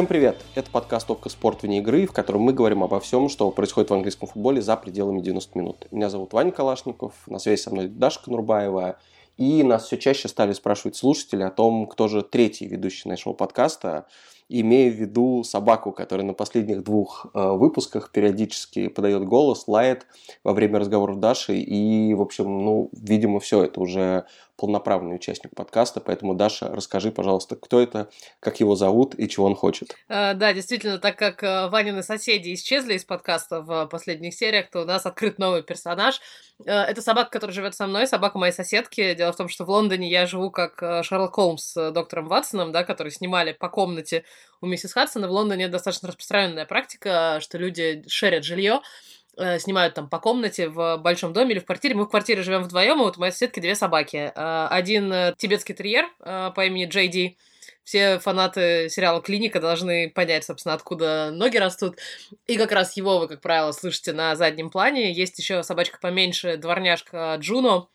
Всем привет! Это подкаст «Овка спорт вне игры», в котором мы говорим обо всем, что происходит в английском футболе за пределами 90 минут. Меня зовут Ваня Калашников, на связи со мной Даша Конурбаева, и нас все чаще стали спрашивать слушатели о том, кто же третий ведущий нашего подкаста, имея в виду собаку, которая на последних двух э, выпусках периодически подает голос, лает во время разговоров Даши, и, в общем, ну, видимо, все это уже полноправный участник подкаста, поэтому, Даша, расскажи, пожалуйста, кто это, как его зовут и чего он хочет. А, да, действительно, так как э, Ванины соседи исчезли из подкаста в последних сериях, то у нас открыт новый персонаж. Э, это собака, которая живет со мной, собака моей соседки. Дело в том, что в Лондоне я живу как э, Шерлок Холмс с доктором Ватсоном, да, который снимали по комнате у миссис Хадсона. В Лондоне достаточно распространенная практика, что люди шерят жилье Э, снимают там по комнате в большом доме или в квартире. Мы в квартире живем вдвоем, и вот у моей соседки две собаки. Э, один э, тибетский терьер по имени Джей Ди. Все фанаты сериала «Клиника» должны понять, собственно, откуда ноги растут. И как раз его вы, как правило, слышите на заднем плане. Есть еще собачка поменьше, дворняжка Джуно,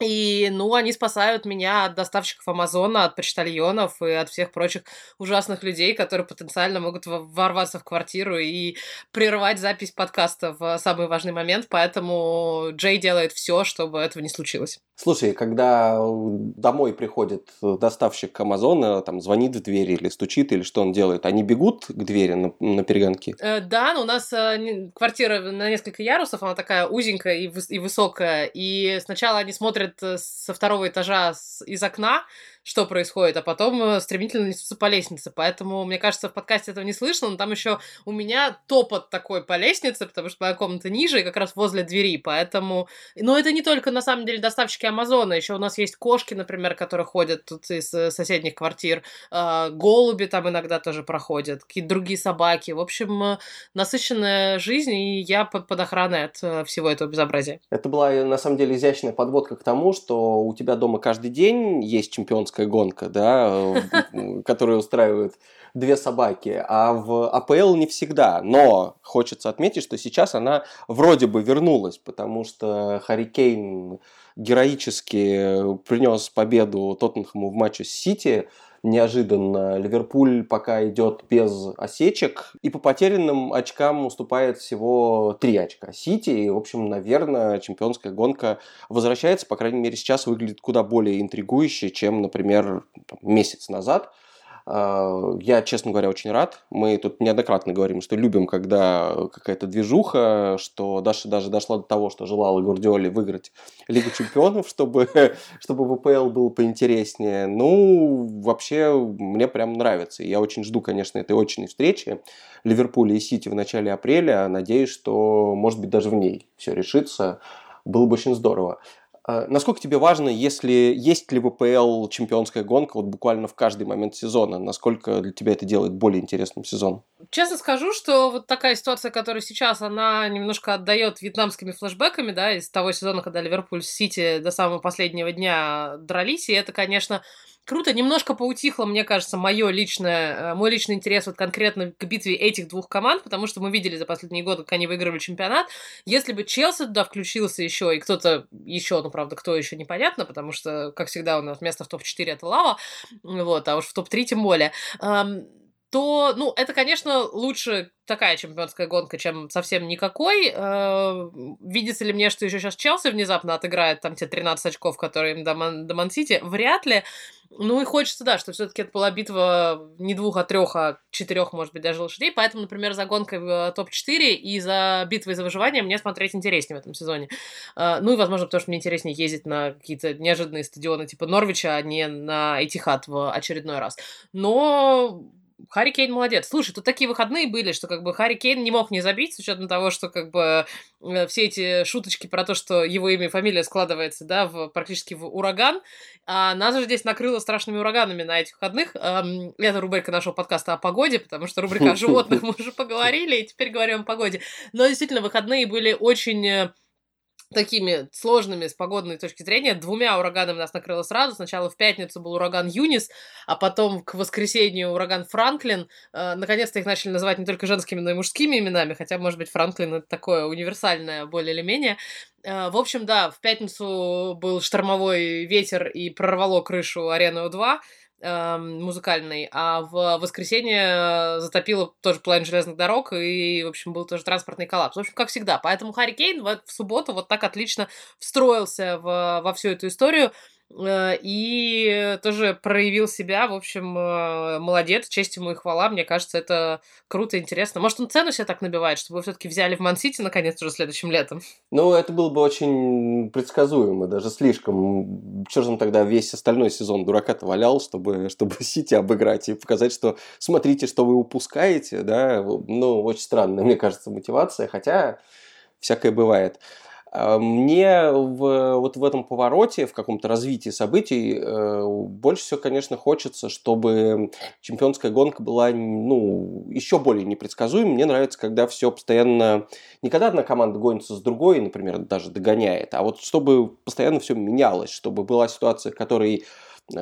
и, ну, они спасают меня от доставщиков Амазона, от почтальонов и от всех прочих ужасных людей, которые потенциально могут ворваться в квартиру и прервать запись подкаста в самый важный момент. Поэтому Джей делает все, чтобы этого не случилось. Слушай, когда домой приходит доставщик Амазона, там звонит в дверь или стучит, или что он делает, они бегут к двери на, на перегонки? Э, да, но у нас э, квартира на несколько ярусов, она такая узенькая и, выс- и высокая, и сначала они смотрят э, со второго этажа из окна, что происходит, а потом э, стремительно несутся по лестнице. Поэтому, мне кажется, в подкасте этого не слышно, но там еще у меня топот такой по лестнице, потому что моя комната ниже и как раз возле двери, поэтому... Но это не только, на самом деле, доставщики Амазона, еще у нас есть кошки, например, которые ходят тут из э, соседних квартир, а, голуби там иногда тоже проходят, какие-то другие собаки. В общем, э, насыщенная жизнь, и я под, под охраной от всего этого безобразия. Это была, на самом деле, изящная подводка к тому, что у тебя дома каждый день есть чемпионская чемпионская гонка, да, которую устраивают две собаки, а в АПЛ не всегда. Но хочется отметить, что сейчас она вроде бы вернулась, потому что Харри героически принес победу Тоттенхэму в матче с Сити, неожиданно. Ливерпуль пока идет без осечек. И по потерянным очкам уступает всего 3 очка Сити. И, в общем, наверное, чемпионская гонка возвращается. По крайней мере, сейчас выглядит куда более интригующе, чем, например, месяц назад. А, я, честно говоря, очень рад. Мы тут неоднократно говорим, что любим, когда какая-то движуха, что Даша даже дошла до того, что желала Гвардиоле выиграть Лигу Чемпионов, чтобы, чтобы ВПЛ был поинтереснее. Ну, вообще, мне прям нравится. Я очень жду, конечно, этой очной встречи Ливерпуля и Сити в начале апреля. Надеюсь, что, может быть, даже в ней все решится. Было бы очень здорово. А, насколько тебе важно, если есть ли ВПЛ чемпионская гонка вот буквально в каждый момент сезона? Насколько для тебя это делает более интересным сезон? Честно скажу, что вот такая ситуация, которая сейчас, она немножко отдает вьетнамскими флешбеками, да, из того сезона, когда Ливерпуль с Сити до самого последнего дня дрались, и это, конечно, круто. Немножко поутихло, мне кажется, мое личное, э, мой личный интерес вот конкретно к битве этих двух команд, потому что мы видели за последние годы, как они выигрывали чемпионат. Если бы Челси туда включился еще, и кто-то еще, ну, правда, кто еще непонятно, потому что, как всегда, у нас место в топ-4 это лава, вот, а уж в топ-3 тем более то, ну, это, конечно, лучше такая чемпионская гонка, чем совсем никакой. Э, видится ли мне, что еще сейчас Челси внезапно отыграет там те 13 очков, которые им до, Ман- до? Вряд ли. Ну и хочется, да, что все-таки это была битва не двух, а трех, а четырех, может быть, даже лошадей. Поэтому, например, за гонкой в топ-4 и за битвой за выживание мне смотреть интереснее в этом сезоне. Э, ну и, возможно, потому что мне интереснее ездить на какие-то неожиданные стадионы типа Норвича, а не на Этихат в очередной раз. Но Харри Кейн молодец. Слушай, тут такие выходные были, что как бы Харри Кейн не мог не забить, с учетом того, что как бы э, все эти шуточки про то, что его имя и фамилия складывается, да, в, практически в ураган. А нас же здесь накрыло страшными ураганами на этих выходных. Эм, это рубрика нашего подкаста о погоде, потому что рубрика о животных мы уже поговорили, и теперь говорим о погоде. Но действительно, выходные были очень э, такими сложными с погодной точки зрения. Двумя ураганами нас накрыло сразу. Сначала в пятницу был ураган Юнис, а потом к воскресенью ураган Франклин. Э, наконец-то их начали называть не только женскими, но и мужскими именами, хотя, может быть, Франклин это такое универсальное более или менее. Э, в общем, да, в пятницу был штормовой ветер и прорвало крышу арены У2. Э, музыкальный, а в воскресенье затопило тоже половину железных дорог, и, в общем, был тоже транспортный коллапс. В общем, как всегда. Поэтому Харри Кейн в, в субботу вот так отлично встроился в, во всю эту историю. Э, и тоже проявил себя, в общем, э, молодец, честь ему и хвала, мне кажется, это круто, интересно. Может, он цену себе так набивает, чтобы вы все-таки взяли в Мансити наконец уже следующим летом? Ну, это было бы очень предсказуемо, даже слишком. Же он тогда весь остальной сезон дурака-то валял, чтобы, чтобы Сити обыграть и показать, что смотрите, что вы упускаете, да, ну, очень странная, мне кажется, мотивация, хотя всякое бывает. А, мне в, вот в этом повороте, в каком-то развитии событий, э, больше всего, конечно, хочется, чтобы чемпионская гонка была ну, еще более непредсказуемой. Мне нравится, когда все постоянно... Не когда одна команда гонится с другой, например, даже догоняет, а вот чтобы постоянно все менялось, чтобы была ситуация, в которой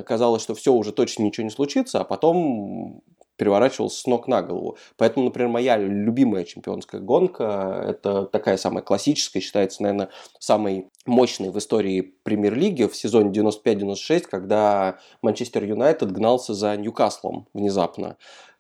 казалось, что все уже точно ничего не случится, а потом переворачивался с ног на голову. Поэтому, например, моя любимая чемпионская гонка, это такая самая классическая, считается, наверное, самой мощной в истории премьер-лиги в сезоне 95-96, когда Манчестер Юнайтед гнался за Ньюкаслом внезапно.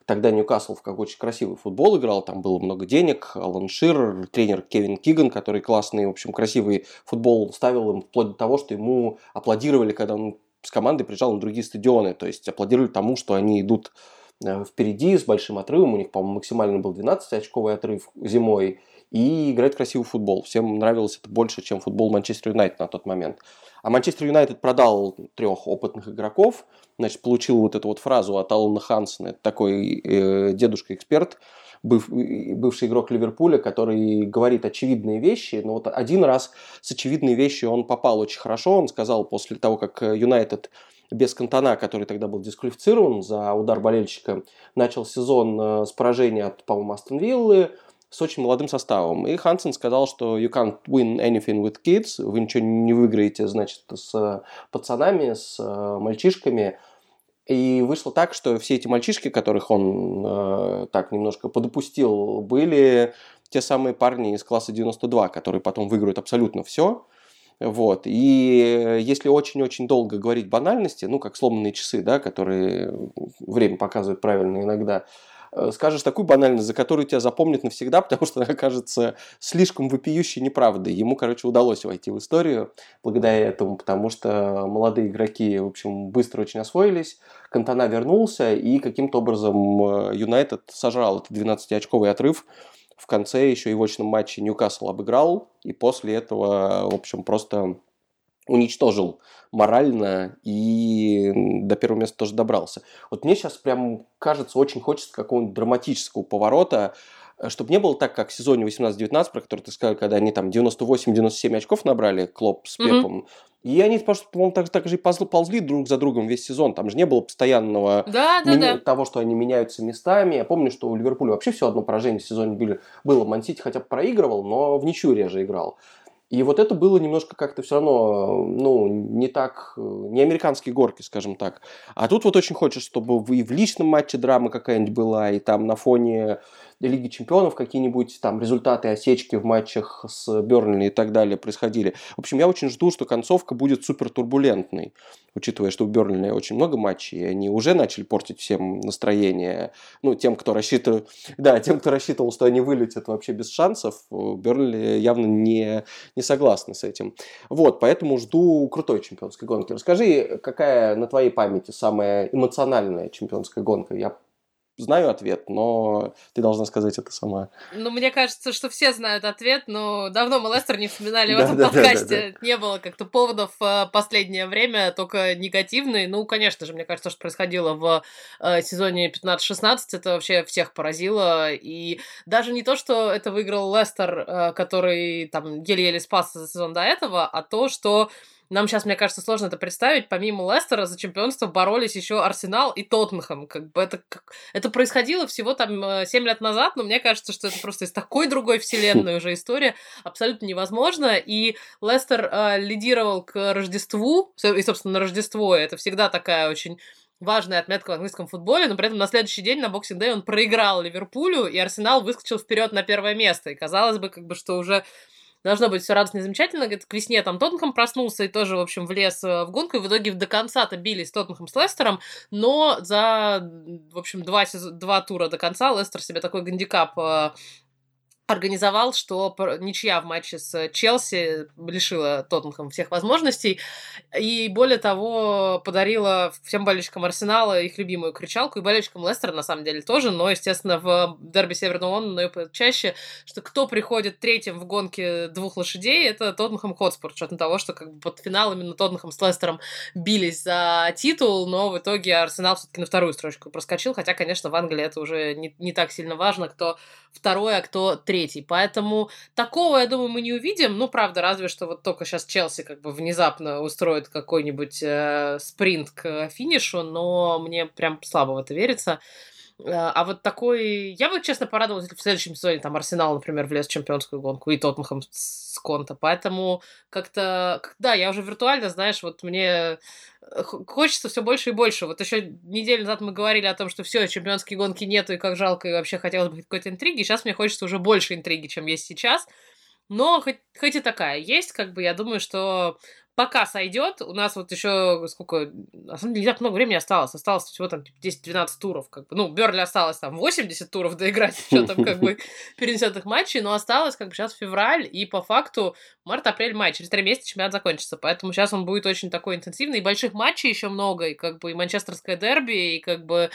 Тогда Ньюкасл в как очень красивый футбол играл, там было много денег, Алан Шир, тренер Кевин Киган, который классный, в общем, красивый футбол ставил им вплоть до того, что ему аплодировали, когда он с командой приезжал на другие стадионы, то есть аплодировали тому, что они идут впереди с большим отрывом. У них, по-моему, максимально был 12-очковый отрыв зимой. И играть красивый футбол. Всем нравилось это больше, чем футбол Манчестер Юнайтед на тот момент. А Манчестер Юнайтед продал трех опытных игроков. Значит, получил вот эту вот фразу от Алана Хансона. такой э, дедушка-эксперт, быв, бывший игрок Ливерпуля, который говорит очевидные вещи. Но вот один раз с очевидной вещью он попал очень хорошо. Он сказал после того, как Юнайтед без Кантона, который тогда был дисквалифицирован за удар болельщика, начал сезон э, с поражения от, по-моему, Астон Виллы, с очень молодым составом. И Хансен сказал, что you can't win anything with kids, вы ничего не выиграете, значит, с пацанами, с э, мальчишками. И вышло так, что все эти мальчишки, которых он э, так немножко подопустил, были те самые парни из класса 92, которые потом выиграют абсолютно все. Вот. И если очень-очень долго говорить банальности, ну, как сломанные часы, да, которые время показывают правильно иногда, э, скажешь такую банальность, за которую тебя запомнят навсегда, потому что она окажется слишком вопиющей неправдой. Ему, короче, удалось войти в историю благодаря этому, потому что молодые игроки, в общем, быстро очень освоились, Кантона вернулся, и каким-то образом э, Юнайтед сожрал этот 12-очковый отрыв, в конце еще и в очном матче Ньюкасл обыграл, и после этого, в общем, просто уничтожил морально и до первого места тоже добрался. Вот мне сейчас прям кажется, очень хочется какого-нибудь драматического поворота, чтобы не было так, как в сезоне 18-19, про который ты сказал, когда они там 98-97 очков набрали, Клоп с Пепом, mm-hmm. И они, по-моему, так, так же и ползли друг за другом весь сезон. Там же не было постоянного да, да, меня... да. того, что они меняются местами. Я помню, что у Ливерпуля вообще все одно поражение в сезоне были, было. Мансити хотя бы проигрывал, но в ничью реже играл. И вот это было немножко как-то все равно, ну, не так, не американские горки, скажем так. А тут вот очень хочется, чтобы и в личном матче драма какая-нибудь была, и там на фоне Лиги Чемпионов какие-нибудь там результаты осечки в матчах с Бернли и так далее происходили. В общем, я очень жду, что концовка будет супер турбулентной, учитывая, что у Бернли очень много матчей, и они уже начали портить всем настроение. Ну, тем, кто рассчитывал, да, тем, кто рассчитывал, что они вылетят вообще без шансов, Бернли явно не, не согласны с этим. Вот, поэтому жду крутой чемпионской гонки. Расскажи, какая на твоей памяти самая эмоциональная чемпионская гонка? Я знаю ответ, но ты должна сказать это сама. Ну, мне кажется, что все знают ответ, но давно мы Лестер не вспоминали в этом подкасте. Не было как-то поводов в э, последнее время, только негативные. Ну, конечно же, мне кажется, что происходило в э, сезоне 15-16, это вообще всех поразило. И даже не то, что это выиграл Лестер, э, который там еле-еле спасся за сезон до этого, а то, что нам сейчас, мне кажется, сложно это представить. Помимо Лестера за чемпионство боролись еще Арсенал и Тоттенхэм. Как бы это, как... это происходило всего там 7 э, лет назад, но мне кажется, что это просто из такой другой вселенной уже история. Абсолютно невозможно. И Лестер э, лидировал к Рождеству, и, собственно, на Рождество это всегда такая очень важная отметка в английском футболе, но при этом на следующий день, на Boxing Day, он проиграл Ливерпулю, и Арсенал выскочил вперед на первое место. И казалось бы, как бы, что уже должно быть все радостно и замечательно. Говорит, к весне там Тоттенхэм проснулся и тоже, в общем, влез в гонку, и в итоге до конца-то бились Тоттенхэм с Лестером, но за, в общем, два, два тура до конца Лестер себе такой гандикап организовал, что ничья в матче с Челси лишила Тоттенхэм всех возможностей, и более того, подарила всем болельщикам Арсенала их любимую кричалку, и болельщикам Лестера, на самом деле, тоже, но, естественно, в дерби Северного Лондона но чаще, что кто приходит третьим в гонке двух лошадей, это Тоттенхэм Хотспор, с учетом того, что как бы под финал именно Тоттенхэм с Лестером бились за титул, но в итоге Арсенал все-таки на вторую строчку проскочил, хотя, конечно, в Англии это уже не, не так сильно важно, кто второй, а кто третий третий. Поэтому такого, я думаю, мы не увидим. Ну, правда, разве что вот только сейчас Челси как бы внезапно устроит какой-нибудь э, спринт к финишу, но мне прям слабо в это верится. Э, а вот такой... Я бы, честно, порадовалась, если в следующем сезоне там Арсенал, например, влез в чемпионскую гонку, и Тоттенхэм с Конта. Поэтому как-то... Да, я уже виртуально, знаешь, вот мне э, хочется все больше и больше. Вот еще неделю назад мы говорили о том, что все, чемпионские гонки нету, и как жалко, и вообще хотелось бы какой-то интриги. Сейчас мне хочется уже больше интриги, чем есть сейчас. Но хоть, хоть и такая есть, как бы я думаю, что пока сойдет, у нас вот еще сколько, на самом деле, не так много времени осталось, осталось всего там 10-12 типа, туров, как бы, ну, Берли осталось там 80 туров доиграть, еще там как бы перенесенных матчей, но осталось как бы сейчас февраль, и по факту март, апрель, май, через три месяца чемпионат закончится, поэтому сейчас он будет очень такой интенсивный, и больших матчей еще много, и как бы и манчестерское дерби, и как бы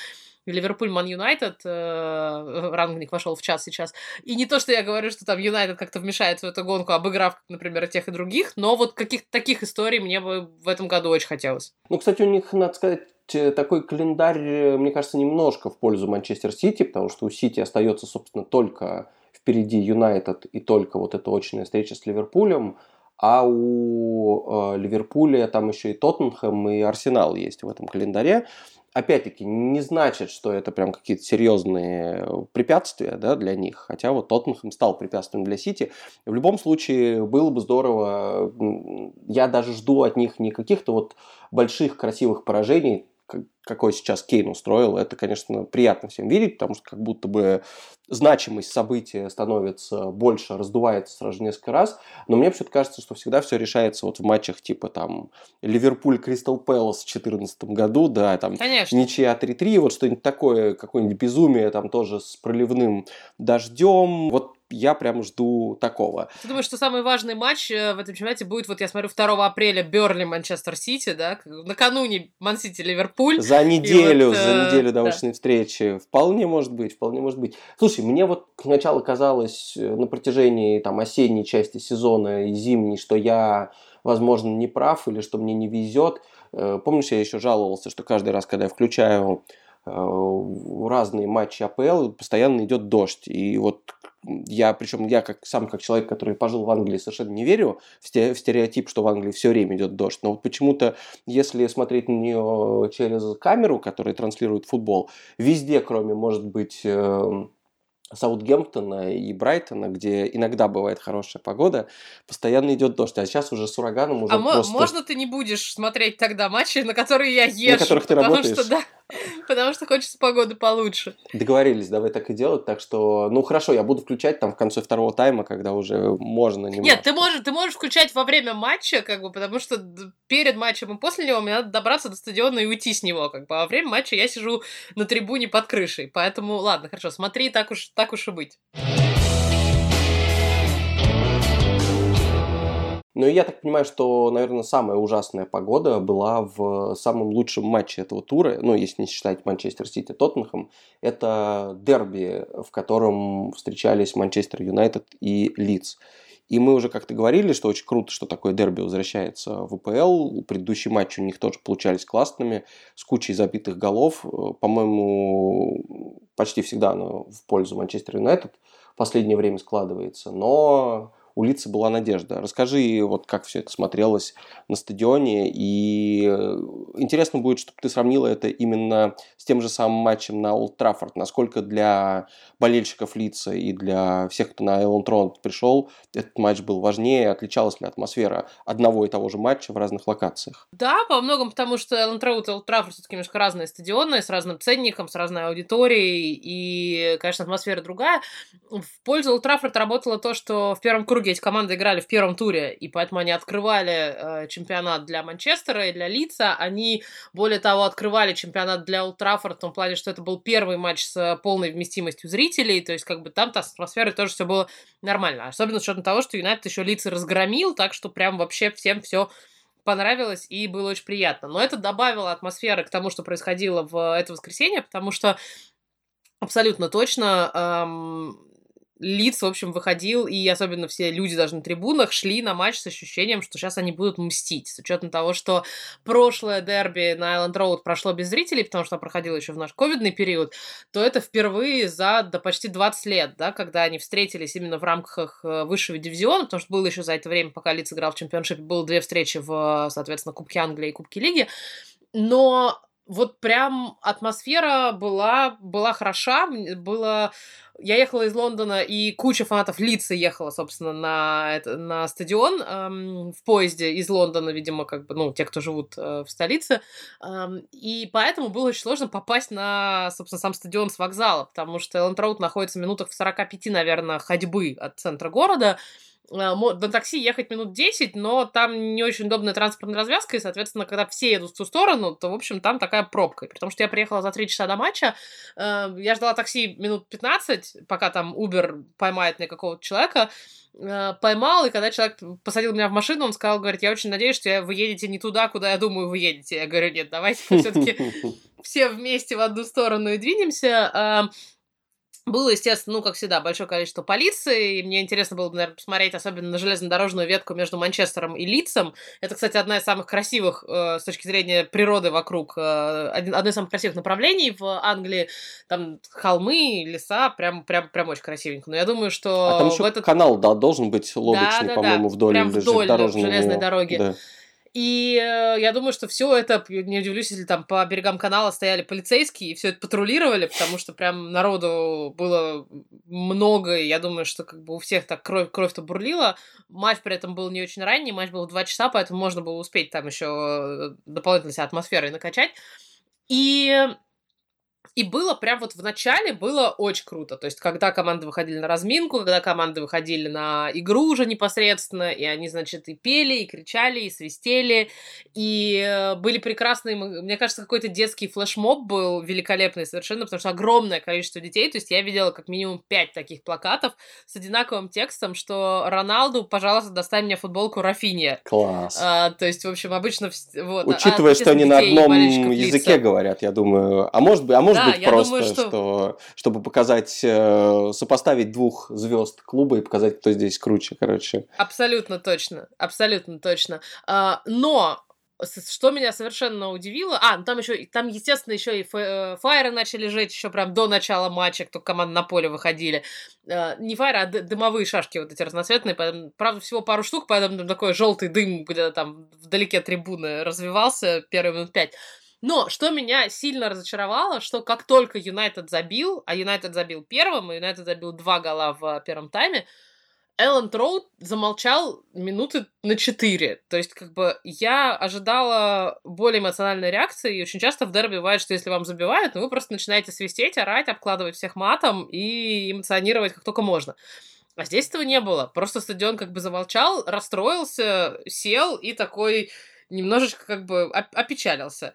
Ливерпуль Ман Юнайтед, э, рангник вошел в час сейчас. И не то, что я говорю, что там Юнайтед как-то вмешается в эту гонку, обыграв, например, тех и других, но вот каких-то таких историй мне бы в этом году очень хотелось. Ну, кстати, у них, надо сказать, э, такой календарь, э, мне кажется, немножко в пользу Манчестер Сити, потому что у Сити остается, собственно, только впереди Юнайтед и только вот эта очная встреча с Ливерпулем, а у э, Ливерпуля там еще и Тоттенхэм и Арсенал есть в этом календаре опять-таки, не значит, что это прям какие-то серьезные препятствия да, для них. Хотя вот Тоттенхэм стал препятствием для Сити. В любом случае, было бы здорово. Я даже жду от них не каких-то вот больших красивых поражений, какой сейчас Кейн устроил, это, конечно, приятно всем видеть, потому что как будто бы значимость события становится больше, раздувается сразу несколько раз. Но мне почему-то кажется, что всегда все решается вот в матчах типа там Ливерпуль Кристал Пэлас в 2014 году, да, там Конечно. ничья 3-3, вот что-нибудь такое, какое-нибудь безумие там тоже с проливным дождем. Вот я прям жду такого. Ты думаешь, что самый важный матч э, в этом чемпионате будет, вот я смотрю, 2 апреля Берли Манчестер Сити, да, накануне Ман-Сити Ливерпуль. За неделю, вот, за э, неделю до да. встречи. Вполне может быть, вполне может быть. Слушай, мне вот сначала казалось э, на протяжении там осенней части сезона и зимней, что я, возможно, не прав или что мне не везет. Помнишь, я еще жаловался, что каждый раз, когда я включаю разные матчи АПЛ, постоянно идет дождь. И вот я, причем я как сам как человек, который пожил в Англии, совершенно не верю в стереотип, что в Англии все время идет дождь. Но вот почему-то, если смотреть на нее через камеру, которая транслирует футбол, везде, кроме, может быть, эм, Саутгемптона и Брайтона, где иногда бывает хорошая погода, постоянно идет дождь. А сейчас уже с ураганом уже а просто... можно ты не будешь смотреть тогда матчи, на которые я езжу? На которых ты потому работаешь? Что, да, потому что хочется погоды получше. Договорились, давай так и делать. Так что, ну хорошо, я буду включать там в конце второго тайма, когда уже можно немного. Нет, ты можешь, ты можешь включать во время матча, как бы, потому что перед матчем и после него мне надо добраться до стадиона и уйти с него, как бы. А во время матча я сижу на трибуне под крышей. Поэтому, ладно, хорошо, смотри, так уж, так уж и быть. Ну я так понимаю, что, наверное, самая ужасная погода была в самом лучшем матче этого тура, ну, если не считать Манчестер Сити Тоттенхэм, это дерби, в котором встречались Манчестер Юнайтед и Лидс. И мы уже как-то говорили, что очень круто, что такое дерби возвращается в АПЛ. Предыдущие матчи у них тоже получались классными, с кучей забитых голов. По-моему, почти всегда оно в пользу Манчестер Юнайтед в последнее время складывается. Но у Лица была надежда. Расскажи, вот как все это смотрелось на стадионе, и э, интересно будет, чтобы ты сравнила это именно с тем же самым матчем на Олд Траффорд. Насколько для болельщиков Лица и для всех, кто на Эллен Тронт пришел, этот матч был важнее, отличалась ли атмосфера одного и того же матча в разных локациях? Да, по многому, потому что Эллен Тронт и Олд Траффорд все-таки немножко разные стадионы, с разным ценником, с разной аудиторией, и, конечно, атмосфера другая. В пользу Олд Траффорд работало то, что в первом круге круге эти команды играли в первом туре, и поэтому они открывали э, чемпионат для Манчестера и для Лица. Они, более того, открывали чемпионат для Ултрафорд в том плане, что это был первый матч с полной вместимостью зрителей, то есть как бы там-то с атмосферой тоже все было нормально. Особенно с учетом того, что Юнайтед еще Лица разгромил, так что прям вообще всем все понравилось и было очень приятно. Но это добавило атмосферы к тому, что происходило в это воскресенье, потому что абсолютно точно эм, Лиц, в общем, выходил, и особенно все люди даже на трибунах шли на матч с ощущением, что сейчас они будут мстить. С учетом того, что прошлое дерби на Айленд Роуд прошло без зрителей, потому что проходило еще в наш ковидный период, то это впервые за да, почти 20 лет, да, когда они встретились именно в рамках э, высшего дивизиона, потому что было еще за это время, пока Лиц играл в чемпионшипе, было две встречи в, соответственно, Кубке Англии и Кубке Лиги. Но вот прям атмосфера была, была хороша, было... Я ехала из Лондона, и куча фанатов Лица ехала, собственно, на, это, на стадион эм, в поезде из Лондона, видимо, как бы, ну, те, кто живут э, в столице. Эм, и поэтому было очень сложно попасть на, собственно, сам стадион с вокзала, потому что Элленд Роуд находится в минутах в 45, наверное, ходьбы от центра города. Э, на такси ехать минут 10, но там не очень удобная транспортная развязка, и, соответственно, когда все едут в ту сторону, то, в общем, там такая пробка. При том, что я приехала за 3 часа до матча, э, я ждала такси минут 15, пока там Uber поймает мне какого-то человека, э, поймал, и когда человек посадил меня в машину, он сказал, говорит, я очень надеюсь, что вы едете не туда, куда я думаю, вы едете. Я говорю, нет, давайте все-таки все вместе в одну сторону и двинемся. Было, естественно, ну, как всегда, большое количество полиции. И мне интересно было бы, наверное, посмотреть особенно на железнодорожную ветку между Манчестером и Лицем. Это, кстати, одна из самых красивых э, с точки зрения природы вокруг, э, один, одно из самых красивых направлений в Англии. Там холмы, леса, прям, прям, прям очень красивенько. Но я думаю, что... А там еще этот... канал, да, должен быть лодочный, да, да, по-моему, да. вдоль, прям вдоль железной дороги. Да. И э, я думаю, что все это, не удивлюсь, если там по берегам канала стояли полицейские и все это патрулировали, потому что прям народу было много, и я думаю, что как бы у всех так кровь, кровь-то бурлила. Матч при этом был не очень ранний, матч был в 2 часа, поэтому можно было успеть там еще э, дополнительно себя атмосферой накачать. И и было прям вот в начале было очень круто. То есть, когда команды выходили на разминку, когда команды выходили на игру уже непосредственно, и они, значит, и пели, и кричали, и свистели, и э, были прекрасные... Мне кажется, какой-то детский флешмоб был великолепный совершенно, потому что огромное количество детей. То есть, я видела как минимум пять таких плакатов с одинаковым текстом, что Роналду, пожалуйста, достань мне футболку Рафинья. Класс. А, то есть, в общем, обычно... Вот, Учитывая, а, что они на одном языке говорят, я думаю. А может быть, а может да, быть просто, думаю, что... что чтобы показать, э, сопоставить двух звезд клуба и показать, кто здесь круче, короче. Абсолютно точно, абсолютно точно. А, но что меня совершенно удивило, а, ну там еще, там, естественно, еще и э, фаеры начали жечь еще прям до начала матча, кто команд на поле выходили. Э, не фаеры, а дымовые шашки вот эти разноцветные, поэтому, правда, всего пару штук, поэтому там такой желтый дым где-то там вдалеке трибуны развивался первые минут пять. Но что меня сильно разочаровало, что как только Юнайтед забил, а Юнайтед забил первым, и Юнайтед забил два гола в первом тайме, Эллен Троуд замолчал минуты на четыре. То есть, как бы, я ожидала более эмоциональной реакции, и очень часто в дерби бывает, что если вам забивают, ну, вы просто начинаете свистеть, орать, обкладывать всех матом и эмоционировать как только можно. А здесь этого не было. Просто стадион как бы замолчал, расстроился, сел и такой немножечко как бы опечалился.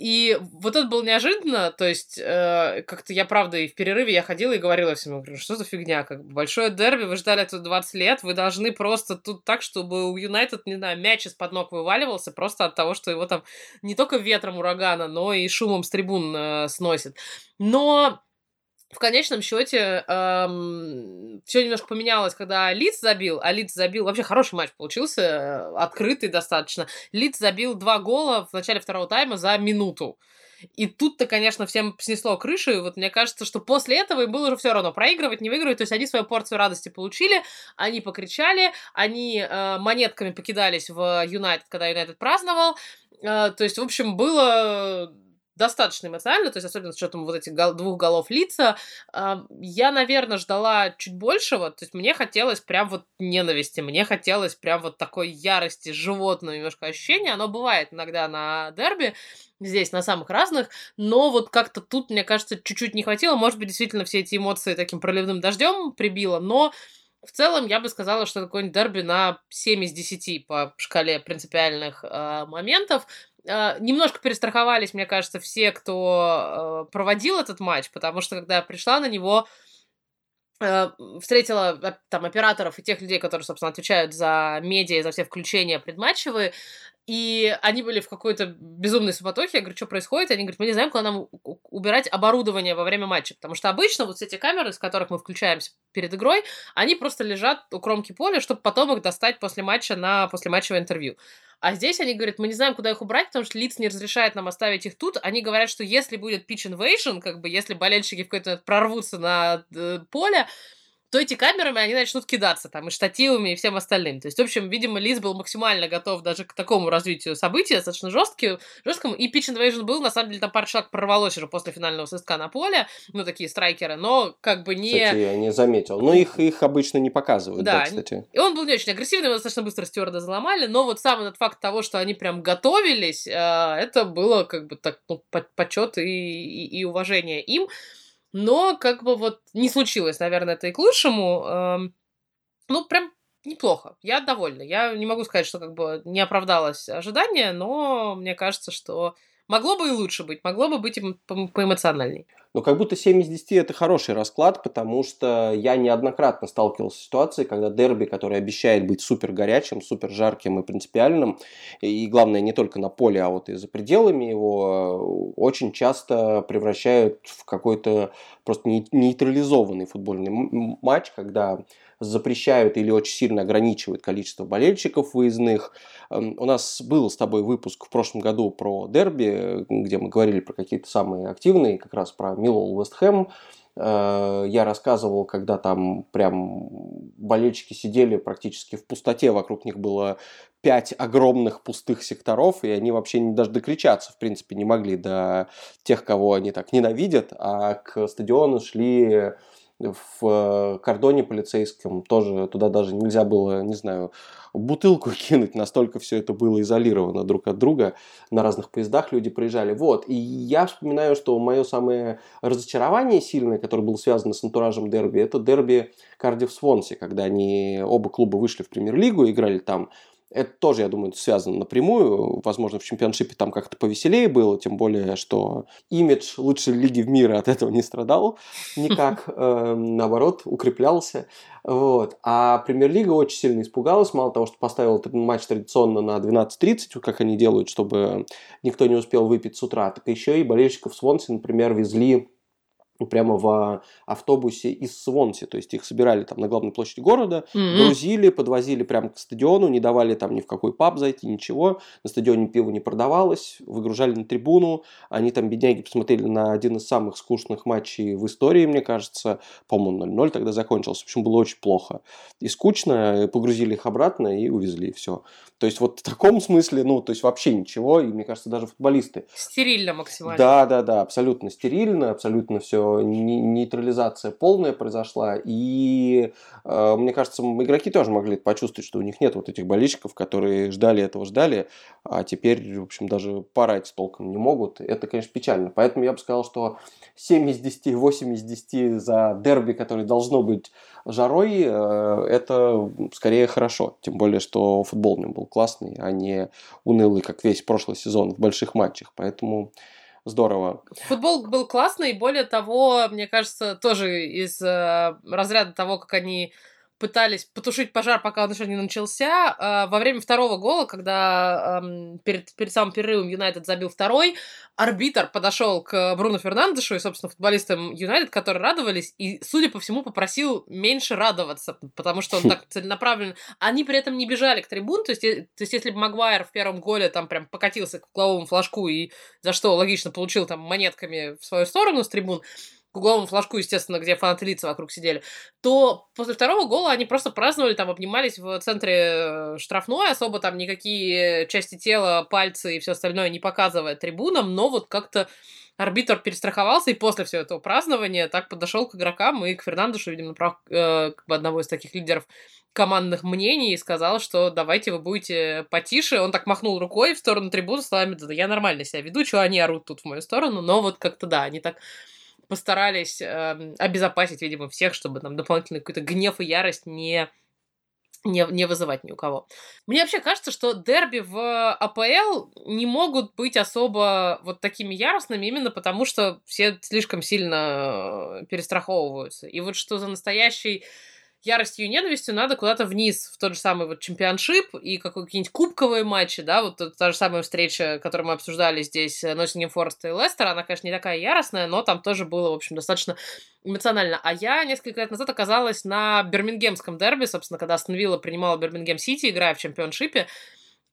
И вот это было неожиданно, то есть э, как-то я, правда, и в перерыве я ходила и говорила всем, говорю, что за фигня, как бы большое дерби, вы ждали это 20 лет, вы должны просто тут так, чтобы у Юнайтед, не знаю, мяч из-под ног вываливался просто от того, что его там не только ветром урагана, но и шумом с трибун э, сносит. Но в конечном счете эм, все немножко поменялось, когда Лиц забил, а Лиц забил, вообще хороший матч получился, э, открытый достаточно. Лиц забил два гола в начале второго тайма за минуту. И тут-то, конечно, всем снесло крышу, и вот мне кажется, что после этого им было уже все равно проигрывать, не выигрывать, то есть они свою порцию радости получили, они покричали, они э, монетками покидались в Юнайтед, когда Юнайтед праздновал, э, то есть, в общем, было достаточно эмоционально, то есть особенно с учетом вот этих двух голов лица, я, наверное, ждала чуть большего, то есть мне хотелось прям вот ненависти, мне хотелось прям вот такой ярости, животного немножко ощущения, оно бывает иногда на дерби, здесь на самых разных, но вот как-то тут, мне кажется, чуть-чуть не хватило, может быть, действительно все эти эмоции таким проливным дождем прибило, но в целом, я бы сказала, что какой-нибудь дерби на 7 из 10 по шкале принципиальных э, моментов. Э, немножко перестраховались, мне кажется, все, кто э, проводил этот матч, потому что когда я пришла на него, э, встретила там операторов и тех людей, которые, собственно, отвечают за медиа, за все включения предматчевые, и они были в какой-то безумной суматохе. Я говорю, что происходит? Они говорят, мы не знаем, куда нам убирать оборудование во время матча. Потому что обычно вот эти камеры, с которых мы включаемся перед игрой, они просто лежат у кромки поля, чтобы потом их достать после матча на послематчевое интервью. А здесь они говорят, мы не знаем, куда их убрать, потому что лиц не разрешает нам оставить их тут. Они говорят, что если будет pitch invasion, как бы если болельщики в какой-то прорвутся на э, поле, то эти камерами, они начнут кидаться там и штативами, и всем остальным. То есть, в общем, видимо, Лиз был максимально готов даже к такому развитию событий, достаточно жестким, жесткому. И Pitch Invasion был, на самом деле, там пару шаг прорвалось уже после финального свистка на поле, ну, такие страйкеры, но как бы не... Кстати, я не заметил. Но их, их обычно не показывают, да, да кстати. И он был не очень агрессивный, его достаточно быстро стюарда заломали, но вот сам этот факт того, что они прям готовились, э, это было как бы так, ну, почет и, и, и уважение им. Но как бы вот не случилось, наверное, это и к лучшему. Эм, ну, прям неплохо. Я довольна. Я не могу сказать, что как бы не оправдалось ожидание, но мне кажется, что могло бы и лучше быть, могло бы быть по поэмоциональней. Но как будто 7 из 10 это хороший расклад, потому что я неоднократно сталкивался с ситуацией, когда дерби, который обещает быть супер горячим, супер жарким и принципиальным, и главное не только на поле, а вот и за пределами его, очень часто превращают в какой-то просто нейтрализованный футбольный матч, когда запрещают или очень сильно ограничивают количество болельщиков выездных. Эм, у нас был с тобой выпуск в прошлом году про дерби, где мы говорили про какие-то самые активные, как раз про Миллол Вестхэм. Я рассказывал, когда там прям болельщики сидели практически в пустоте, вокруг них было пять огромных пустых секторов, и они вообще не, даже докричаться, в принципе, не могли до тех, кого они так ненавидят, а к стадиону шли в э, кордоне полицейском тоже туда даже нельзя было, не знаю, бутылку кинуть, настолько все это было изолировано друг от друга. На разных поездах люди проезжали. Вот, и я вспоминаю, что мое самое разочарование сильное, которое было связано с антуражем дерби, это дерби Кардив Свонси, когда они оба клуба вышли в премьер-лигу, играли там это тоже, я думаю, связано напрямую. Возможно, в чемпионшипе там как-то повеселее было, тем более, что имидж лучшей лиги в мире от этого не страдал никак. Эм, наоборот, укреплялся. Вот. А премьер-лига очень сильно испугалась. Мало того, что поставил этот матч традиционно на 12.30, как они делают, чтобы никто не успел выпить с утра, так еще и болельщиков Свонси, например, везли прямо в автобусе из Свонси, то есть их собирали там на главной площади города, mm-hmm. грузили, подвозили прямо к стадиону, не давали там ни в какой паб зайти, ничего, на стадионе пиво не продавалось, выгружали на трибуну, они там, бедняги, посмотрели на один из самых скучных матчей в истории, мне кажется, по-моему, 0-0 тогда закончился, в общем, было очень плохо и скучно, погрузили их обратно и увезли, и все. То есть вот в таком смысле, ну, то есть вообще ничего, и мне кажется, даже футболисты. Стерильно максимально. Да, да, да, абсолютно стерильно, абсолютно все нейтрализация полная произошла, и э, мне кажется, игроки тоже могли почувствовать, что у них нет вот этих болельщиков, которые ждали этого, ждали, а теперь, в общем, даже порать толком не могут. Это, конечно, печально. Поэтому я бы сказал, что 7 из 10, 8 из 10 за дерби, который должно быть жарой, э, это скорее хорошо. Тем более, что футбол у был классный, а не унылый, как весь прошлый сезон в больших матчах. Поэтому здорово. Футбол был классный, более того, мне кажется, тоже из э, разряда того, как они пытались потушить пожар, пока он еще не начался. А, во время второго гола, когда перед, перед самым перерывом Юнайтед забил второй, арбитр подошел к Бруно Фернандешу и, собственно, футболистам Юнайтед, которые радовались, и, судя по всему, попросил меньше радоваться, потому что он так целенаправленно... Они при этом не бежали к трибун, то есть, то есть если бы Магуайр в первом голе там прям покатился к угловому флажку и за что логично получил там монетками в свою сторону с трибун, к угловому флажку, естественно, где фанаты лица вокруг сидели, то после второго гола они просто праздновали, там обнимались в центре э, штрафной, особо там никакие части тела, пальцы и все остальное не показывая трибунам, но вот как-то арбитр перестраховался, и после всего этого празднования так подошел к игрокам и к Фернандешу, видимо, прав, э, как бы одного из таких лидеров командных мнений и сказал, что давайте вы будете потише. Он так махнул рукой в сторону трибуны словами, да я нормально себя веду, что они орут тут в мою сторону, но вот как-то да, они так постарались э, обезопасить, видимо, всех, чтобы там дополнительный какой-то гнев и ярость не не, не вызывать ни у кого. Мне вообще кажется, что дерби в АПЛ не могут быть особо вот такими яростными, именно потому что все слишком сильно перестраховываются. И вот что за настоящий яростью и ненавистью надо куда-то вниз, в тот же самый вот чемпионшип и какие-нибудь кубковые матчи, да, вот та же самая встреча, которую мы обсуждали здесь, Ноттингем Форест и Лестер, она, конечно, не такая яростная, но там тоже было, в общем, достаточно эмоционально. А я несколько лет назад оказалась на Бирмингемском дерби, собственно, когда Астон Вилла принимала Бирмингем Сити, играя в чемпионшипе,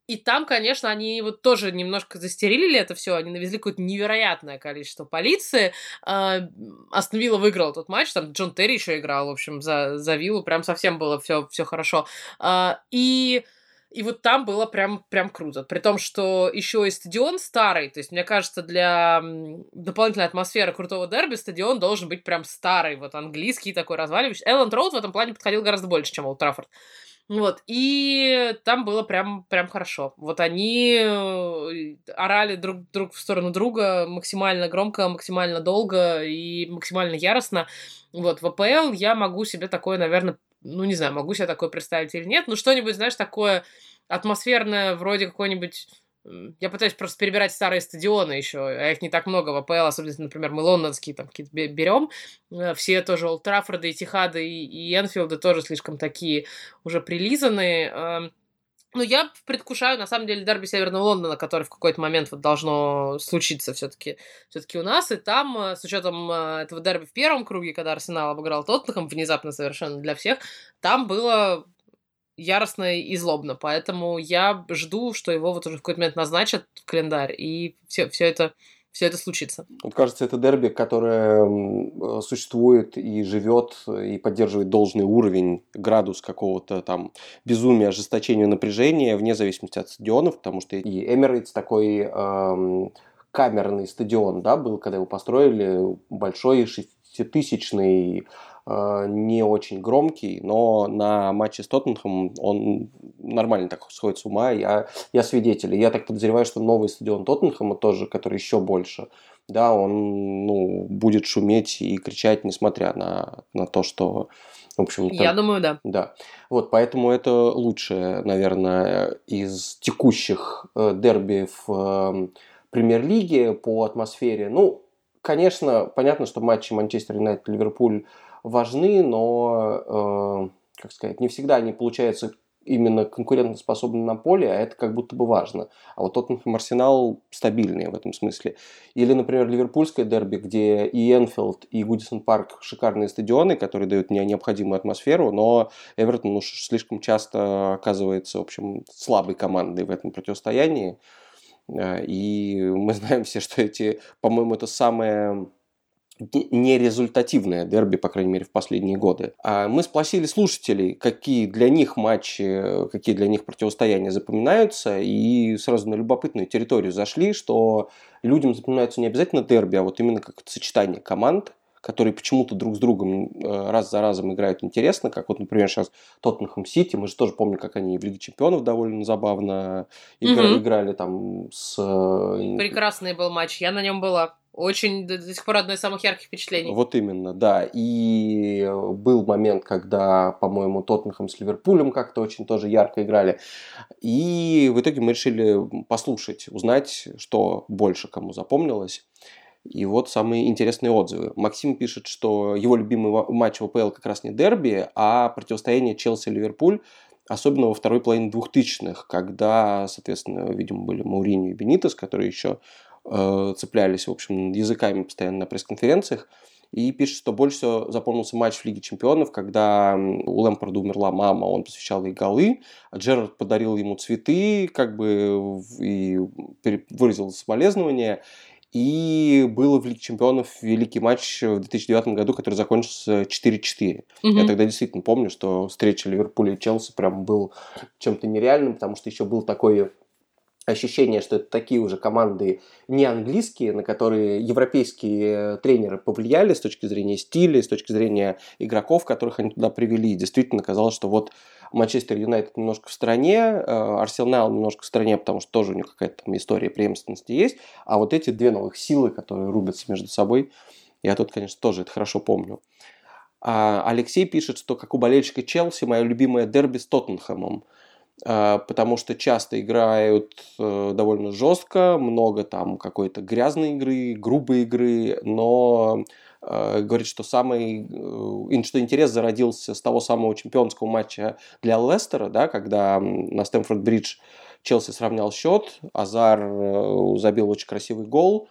и там, конечно, они вот тоже немножко застерилили это все, они навезли какое-то невероятное количество полиции. А, Астон Вилла выиграл тот матч, там Джон Терри еще играл, в общем, за, за Виллу, прям совсем было все, все хорошо. А, и и вот там было прям, прям круто. При том, что еще и стадион старый. То есть, мне кажется, для дополнительной атмосферы крутого дерби стадион должен быть прям старый, вот английский такой разваливающий. Элленд Роуд в этом плане подходил гораздо больше, чем Олд Траффорд. Вот, и там было прям, прям хорошо. Вот они э, орали друг, друг в сторону друга максимально громко, максимально долго и максимально яростно. Вот, в АПЛ я могу себе такое, наверное, ну, не знаю, могу себе такое представить или нет, но что-нибудь, знаешь, такое атмосферное, вроде какой-нибудь я пытаюсь просто перебирать старые стадионы еще, а их не так много в АПЛ, особенно, например, мы лондонские там какие-то берем. Э, все тоже Олд и Тихады, и, Энфилды тоже слишком такие уже прилизанные. Но я предвкушаю, на самом деле, дерби Северного Лондона, который в какой-то момент вот должно случиться все-таки все-таки у нас. И там, э, с учетом э, этого дерби в первом круге, когда Арсенал обыграл Тоттенхэм, внезапно совершенно для всех, там было яростно и злобно. Поэтому я жду, что его вот уже в какой-то момент назначат в календарь, и все, все это все это случится. Вот кажется, это дерби, которое существует и живет, и поддерживает должный уровень, градус какого-то там безумия, ожесточения, напряжения, вне зависимости от стадионов, потому что и Эмирейтс такой эм, камерный стадион, да, был, когда его построили, большой шеститысячный не очень громкий, но на матче с Тоттенхэмом он нормально так сходит с ума. Я, я свидетель. Я так подозреваю, что новый стадион Тоттенхэма тоже, который еще больше, да, он ну, будет шуметь и кричать, несмотря на, на то, что в общем Я думаю, да. Да. Вот, поэтому это лучшее, наверное, из текущих э, дерби в э, премьер-лиге по атмосфере. Ну, конечно, понятно, что матчи Манчестер Юнайтед-Ливерпуль важны, но, э, как сказать, не всегда они получаются именно конкурентоспособны на поле, а это как будто бы важно. А вот Тоттенхэм Арсенал стабильные в этом смысле. Или, например, Ливерпульское дерби, где и Энфилд, и Гудисон Парк шикарные стадионы, которые дают мне необходимую атмосферу, но Эвертон уж слишком часто оказывается, в общем, слабой командой в этом противостоянии. Э, и мы знаем все, что эти, по-моему, это самое нерезультативное дерби, по крайней мере, в последние годы. А мы спросили слушателей, какие для них матчи, какие для них противостояния запоминаются, и сразу на любопытную территорию зашли, что людям запоминаются не обязательно дерби, а вот именно как сочетание команд, которые почему-то друг с другом э, раз за разом играют интересно, как вот, например, сейчас Тоттенхэм Сити, мы же тоже помним, как они в Лиге Чемпионов довольно забавно игра- угу. играли там с... Э, Прекрасный был матч, я на нем была. Очень до, до сих пор одно из самых ярких впечатлений. Вот именно, да. И был момент, когда, по-моему, Тоттенхэм с Ливерпулем как-то очень тоже ярко играли. И в итоге мы решили послушать, узнать, что больше кому запомнилось. И вот самые интересные отзывы. Максим пишет, что его любимый матч в АПЛ как раз не дерби, а противостояние Челси-Ливерпуль, особенно во второй половине двухтысячных, когда, соответственно, видимо, были Мауриньо и Бенитес, которые еще э, цеплялись, в общем, языками постоянно на пресс-конференциях. И пишет, что больше всего запомнился матч в Лиге Чемпионов, когда у Лэмпорда умерла мама, он посвящал ей голы, а Джерард подарил ему цветы, как бы, и выразил соболезнования. И был в Лиге Чемпионов великий матч в 2009 году, который закончился 4-4. Угу. Я тогда действительно помню, что встреча Ливерпуля и Челси прям был чем-то нереальным, потому что еще был такой ощущение, что это такие уже команды не английские, на которые европейские тренеры повлияли с точки зрения стиля, с точки зрения игроков, которых они туда привели. Действительно казалось, что вот Манчестер Юнайтед немножко в стороне, э, Арсенал немножко в стороне, потому что тоже у них какая-то там история преемственности есть, а вот эти две новых силы, которые рубятся между собой, Я тут, конечно, тоже это хорошо помню. А Алексей пишет, что как у болельщика Челси, мое любимое дерби с Тоттенхэмом. А, потому что часто играют э, довольно жестко, много там какой-то грязной игры, грубой игры, но э, говорит, что самый, э, что интерес зародился с того самого чемпионского матча для Лестера, да, когда на Стэнфорд-Бридж Челси сравнял счет, Азар забил очень красивый гол,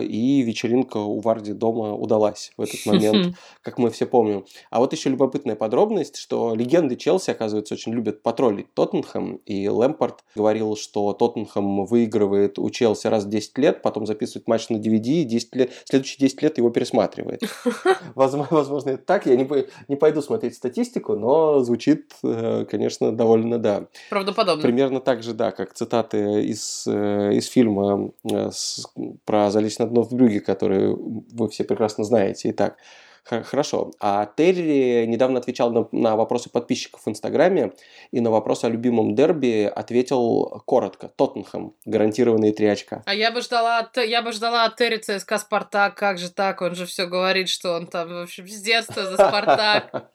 и вечеринка у Варди дома удалась в этот момент, как мы все помним. А вот еще любопытная подробность, что легенды Челси, оказывается, очень любят потроллить Тоттенхэм, и Лэмпорт говорил, что Тоттенхэм выигрывает у Челси раз в 10 лет, потом записывает матч на DVD, и 10 лет, следующие 10 лет его пересматривает. Возможно, это так, я не, не пойду смотреть статистику, но звучит, э, конечно, довольно, да. Правдоподобно. Примерно так же, да, как цитаты из, э, из фильма с, про лично одно в Брюге, которые вы все прекрасно знаете. Итак, Хорошо. А Терри недавно отвечал на, на вопросы подписчиков в Инстаграме и на вопрос о любимом дерби ответил коротко. Тоттенхэм. Гарантированные три очка. А я бы ждала, я бы ждала от Терри ЦСКА Спартак. Как же так? Он же все говорит, что он там, в общем, с детства за Спартак.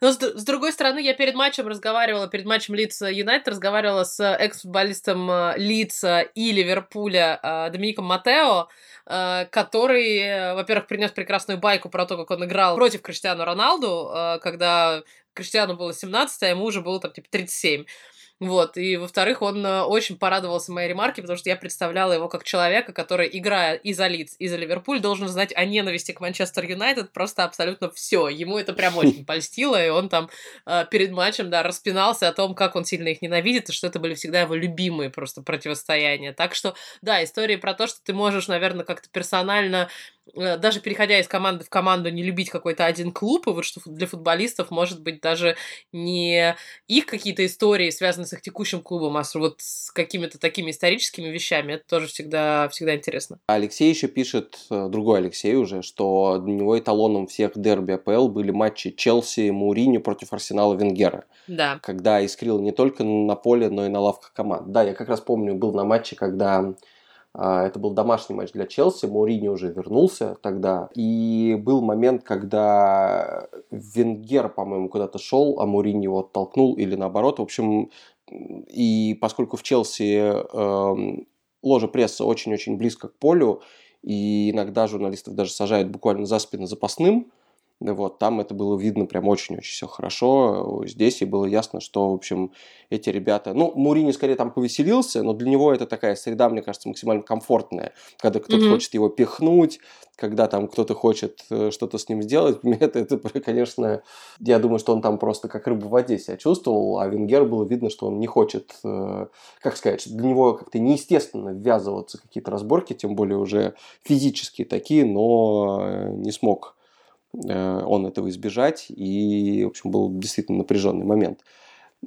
Но с, с другой стороны, я перед матчем разговаривала, перед матчем Лица Юнайтед разговаривала с экс-футболистом э, Лица и Ливерпуля э, Домиником Матео, э, который, во-первых, принес прекрасную байку про то, как он он играл против Криштиану Роналду, э, когда Криштиану было 17, а ему уже было там типа 37. Вот, и во-вторых, он э, очень порадовался моей ремарке, потому что я представляла его как человека, который, играя и за Лидс, и за Ливерпуль, должен знать о ненависти к Манчестер Юнайтед просто абсолютно все. Ему это прям очень польстило, и он там э, перед матчем, да, распинался о том, как он сильно их ненавидит, и что это были всегда его любимые просто противостояния. Так что, да, истории про то, что ты можешь, наверное, как-то персонально даже переходя из команды в команду, не любить какой-то один клуб, и вот что для футболистов может быть даже не их какие-то истории, связанные с их текущим клубом, а вот с какими-то такими историческими вещами. Это тоже всегда, всегда интересно. Алексей еще пишет, э, другой Алексей уже, что для него эталоном всех дерби АПЛ были матчи Челси, Маурини против Арсенала Венгера. Да. Когда искрил не только на поле, но и на лавках команд. Да, я как раз помню, был на матче, когда это был домашний матч для Челси, Маурини уже вернулся тогда. И был момент, когда Венгер, по-моему, куда-то шел, а Маурини его оттолкнул или наоборот. В общем, и поскольку в Челси э, ложа пресса очень-очень близко к полю, и иногда журналистов даже сажают буквально за спину запасным, вот, там это было видно прям очень-очень все хорошо. Здесь и было ясно, что, в общем, эти ребята... Ну, Мурини скорее там повеселился, но для него это такая среда, мне кажется, максимально комфортная. Когда кто-то mm-hmm. хочет его пихнуть, когда там кто-то хочет э, что-то с ним сделать. Это, это, конечно... Я думаю, что он там просто как рыба в воде себя чувствовал, а Венгер было видно, что он не хочет... Э, как сказать, для него как-то неестественно ввязываться в какие-то разборки, тем более уже физические такие, но э, не смог Э, он этого избежать, и, в общем, был действительно напряженный момент.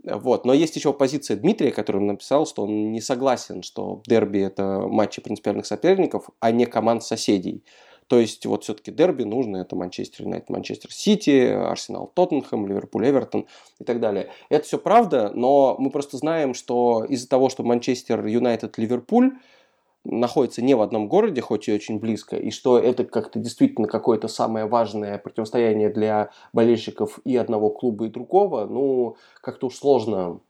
Вот. Но есть еще позиция Дмитрия, который написал, что он не согласен, что дерби – это матчи принципиальных соперников, а не команд соседей. То есть вот все-таки дерби нужно, это Манчестер Юнайтед, Манчестер Сити, Арсенал Тоттенхэм, Ливерпуль Эвертон и так далее. Это все правда, но мы просто знаем, что из-за того, что Манчестер Юнайтед Ливерпуль – находится не в одном городе, хоть и очень близко, и что это как-то действительно какое-то самое важное противостояние для болельщиков и одного клуба, и другого, ну, как-то уж сложно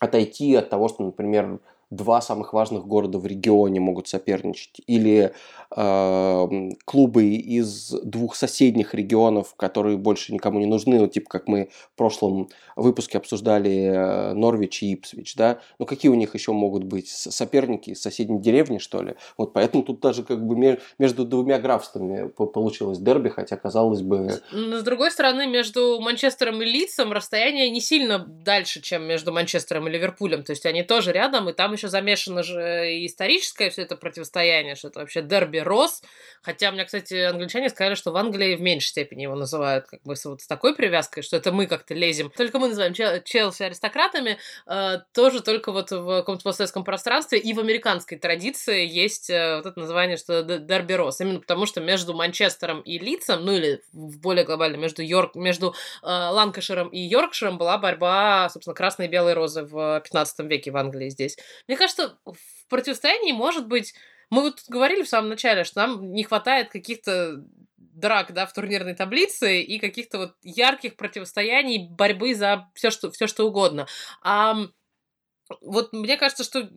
отойти от того, что, например, два самых важных города в регионе могут соперничать, или э, клубы из двух соседних регионов, которые больше никому не нужны, вот типа как мы в прошлом выпуске обсуждали э, Норвич и Ипсвич, да, ну какие у них еще могут быть соперники из соседней деревни, что ли? Вот поэтому тут даже как бы между двумя графствами получилось дерби, хотя казалось бы... Но с другой стороны, между Манчестером и Лидсом расстояние не сильно дальше, чем между Манчестером и Ливерпулем, то есть они тоже рядом, и там еще еще замешано же и историческое все это противостояние, что это вообще дерби Рос. Хотя мне, кстати, англичане сказали, что в Англии в меньшей степени его называют как бы вот с такой привязкой, что это мы как-то лезем. Только мы называем Челси аристократами, э, тоже только вот в каком-то постсоветском пространстве и в американской традиции есть э, вот это название, что дерби Рос. Именно потому, что между Манчестером и Лидсом, ну или в более глобально между, Йорк, между э, Ланкаширом и Йоркширом была борьба, собственно, красной и белой розы в 15 веке в Англии здесь. Мне кажется, в противостоянии может быть Мы вот говорили в самом начале, что нам не хватает каких-то драк, да, в турнирной таблице и каких-то вот ярких противостояний, борьбы за все что, все что угодно. А вот мне кажется, что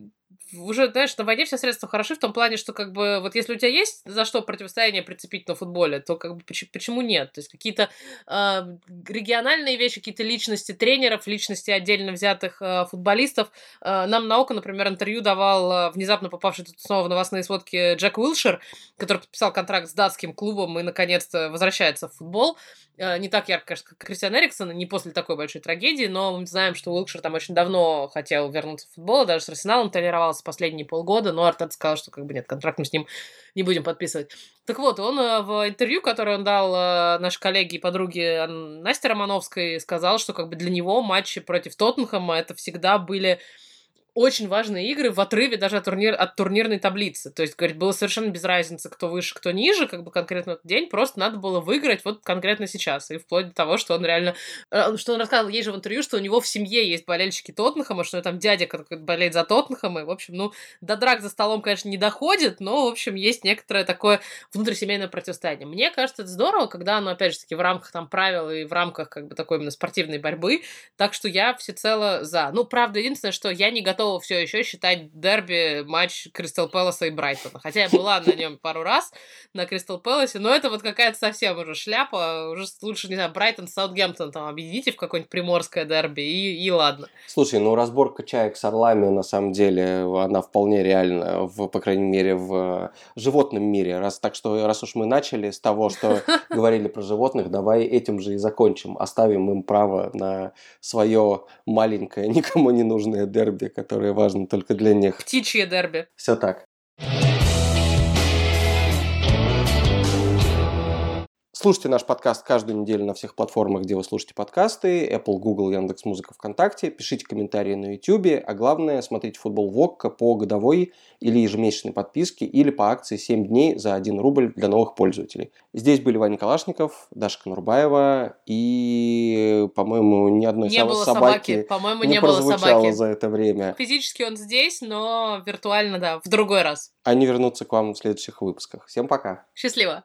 уже, знаешь, на войне все средства хороши в том плане, что как бы вот если у тебя есть за что противостояние прицепить на футболе, то как бы почему, почему нет? То есть какие-то э, региональные вещи, какие-то личности тренеров, личности отдельно взятых э, футболистов. Э, нам на око, например, интервью давал э, внезапно попавший тут снова в новостные сводки Джек Уилшер, который подписал контракт с датским клубом и наконец-то возвращается в футбол. Не так ярко, конечно, как Кристиан Эриксон, не после такой большой трагедии, но мы знаем, что Уилкшир там очень давно хотел вернуться в футбол, даже с Арсеналом тренировался последние полгода, но Артет сказал, что как бы нет, контракт мы с ним не будем подписывать. Так вот, он э, в интервью, которое он дал э, нашей коллеге и подруге Насте Романовской, сказал, что как бы для него матчи против Тоттенхэма это всегда были очень важные игры в отрыве даже от, турнир, от турнирной таблицы. То есть, говорит, было совершенно без разницы, кто выше, кто ниже, как бы конкретно этот день, просто надо было выиграть вот конкретно сейчас. И вплоть до того, что он реально... Э, что он рассказывал ей же в интервью, что у него в семье есть болельщики Тоттенхэма, что там дядя болеет за Тоттенхэм, и, в общем, ну, до драк за столом, конечно, не доходит, но, в общем, есть некоторое такое внутрисемейное противостояние. Мне кажется, это здорово, когда оно, опять же таки, в рамках там правил и в рамках, как бы, такой именно спортивной борьбы, так что я всецело за. Ну, правда, единственное, что я не готова готова все еще считать дерби матч Кристал Пэласа и Брайтона. Хотя я была на нем пару раз, на Кристал Пэласе, но это вот какая-то совсем уже шляпа. Уже лучше, не знаю, Брайтон, Саутгемптон там объедините в какое-нибудь приморское дерби, и, и ладно. Слушай, ну разборка чаек с орлами, на самом деле, она вполне реальна, в, по крайней мере, в животном мире. Раз, так что, раз уж мы начали с того, что говорили про животных, давай этим же и закончим. Оставим им право на свое маленькое, никому не нужное дерби, которое которое важно только для них. Птичье дерби. Все так. Слушайте наш подкаст каждую неделю на всех платформах, где вы слушаете подкасты. Apple, Google, Яндекс Музыка, ВКонтакте. Пишите комментарии на YouTube. А главное, смотрите футбол Вокка по годовой или ежемесячной подписке или по акции 7 дней за 1 рубль для новых пользователей. Здесь были Ваня Калашников, Даша Конурбаева и, по-моему, ни одной не было собаки, собаки. По-моему, не, не было собаки. за это время. Физически он здесь, но виртуально, да, в другой раз. Они вернутся к вам в следующих выпусках. Всем пока. Счастливо.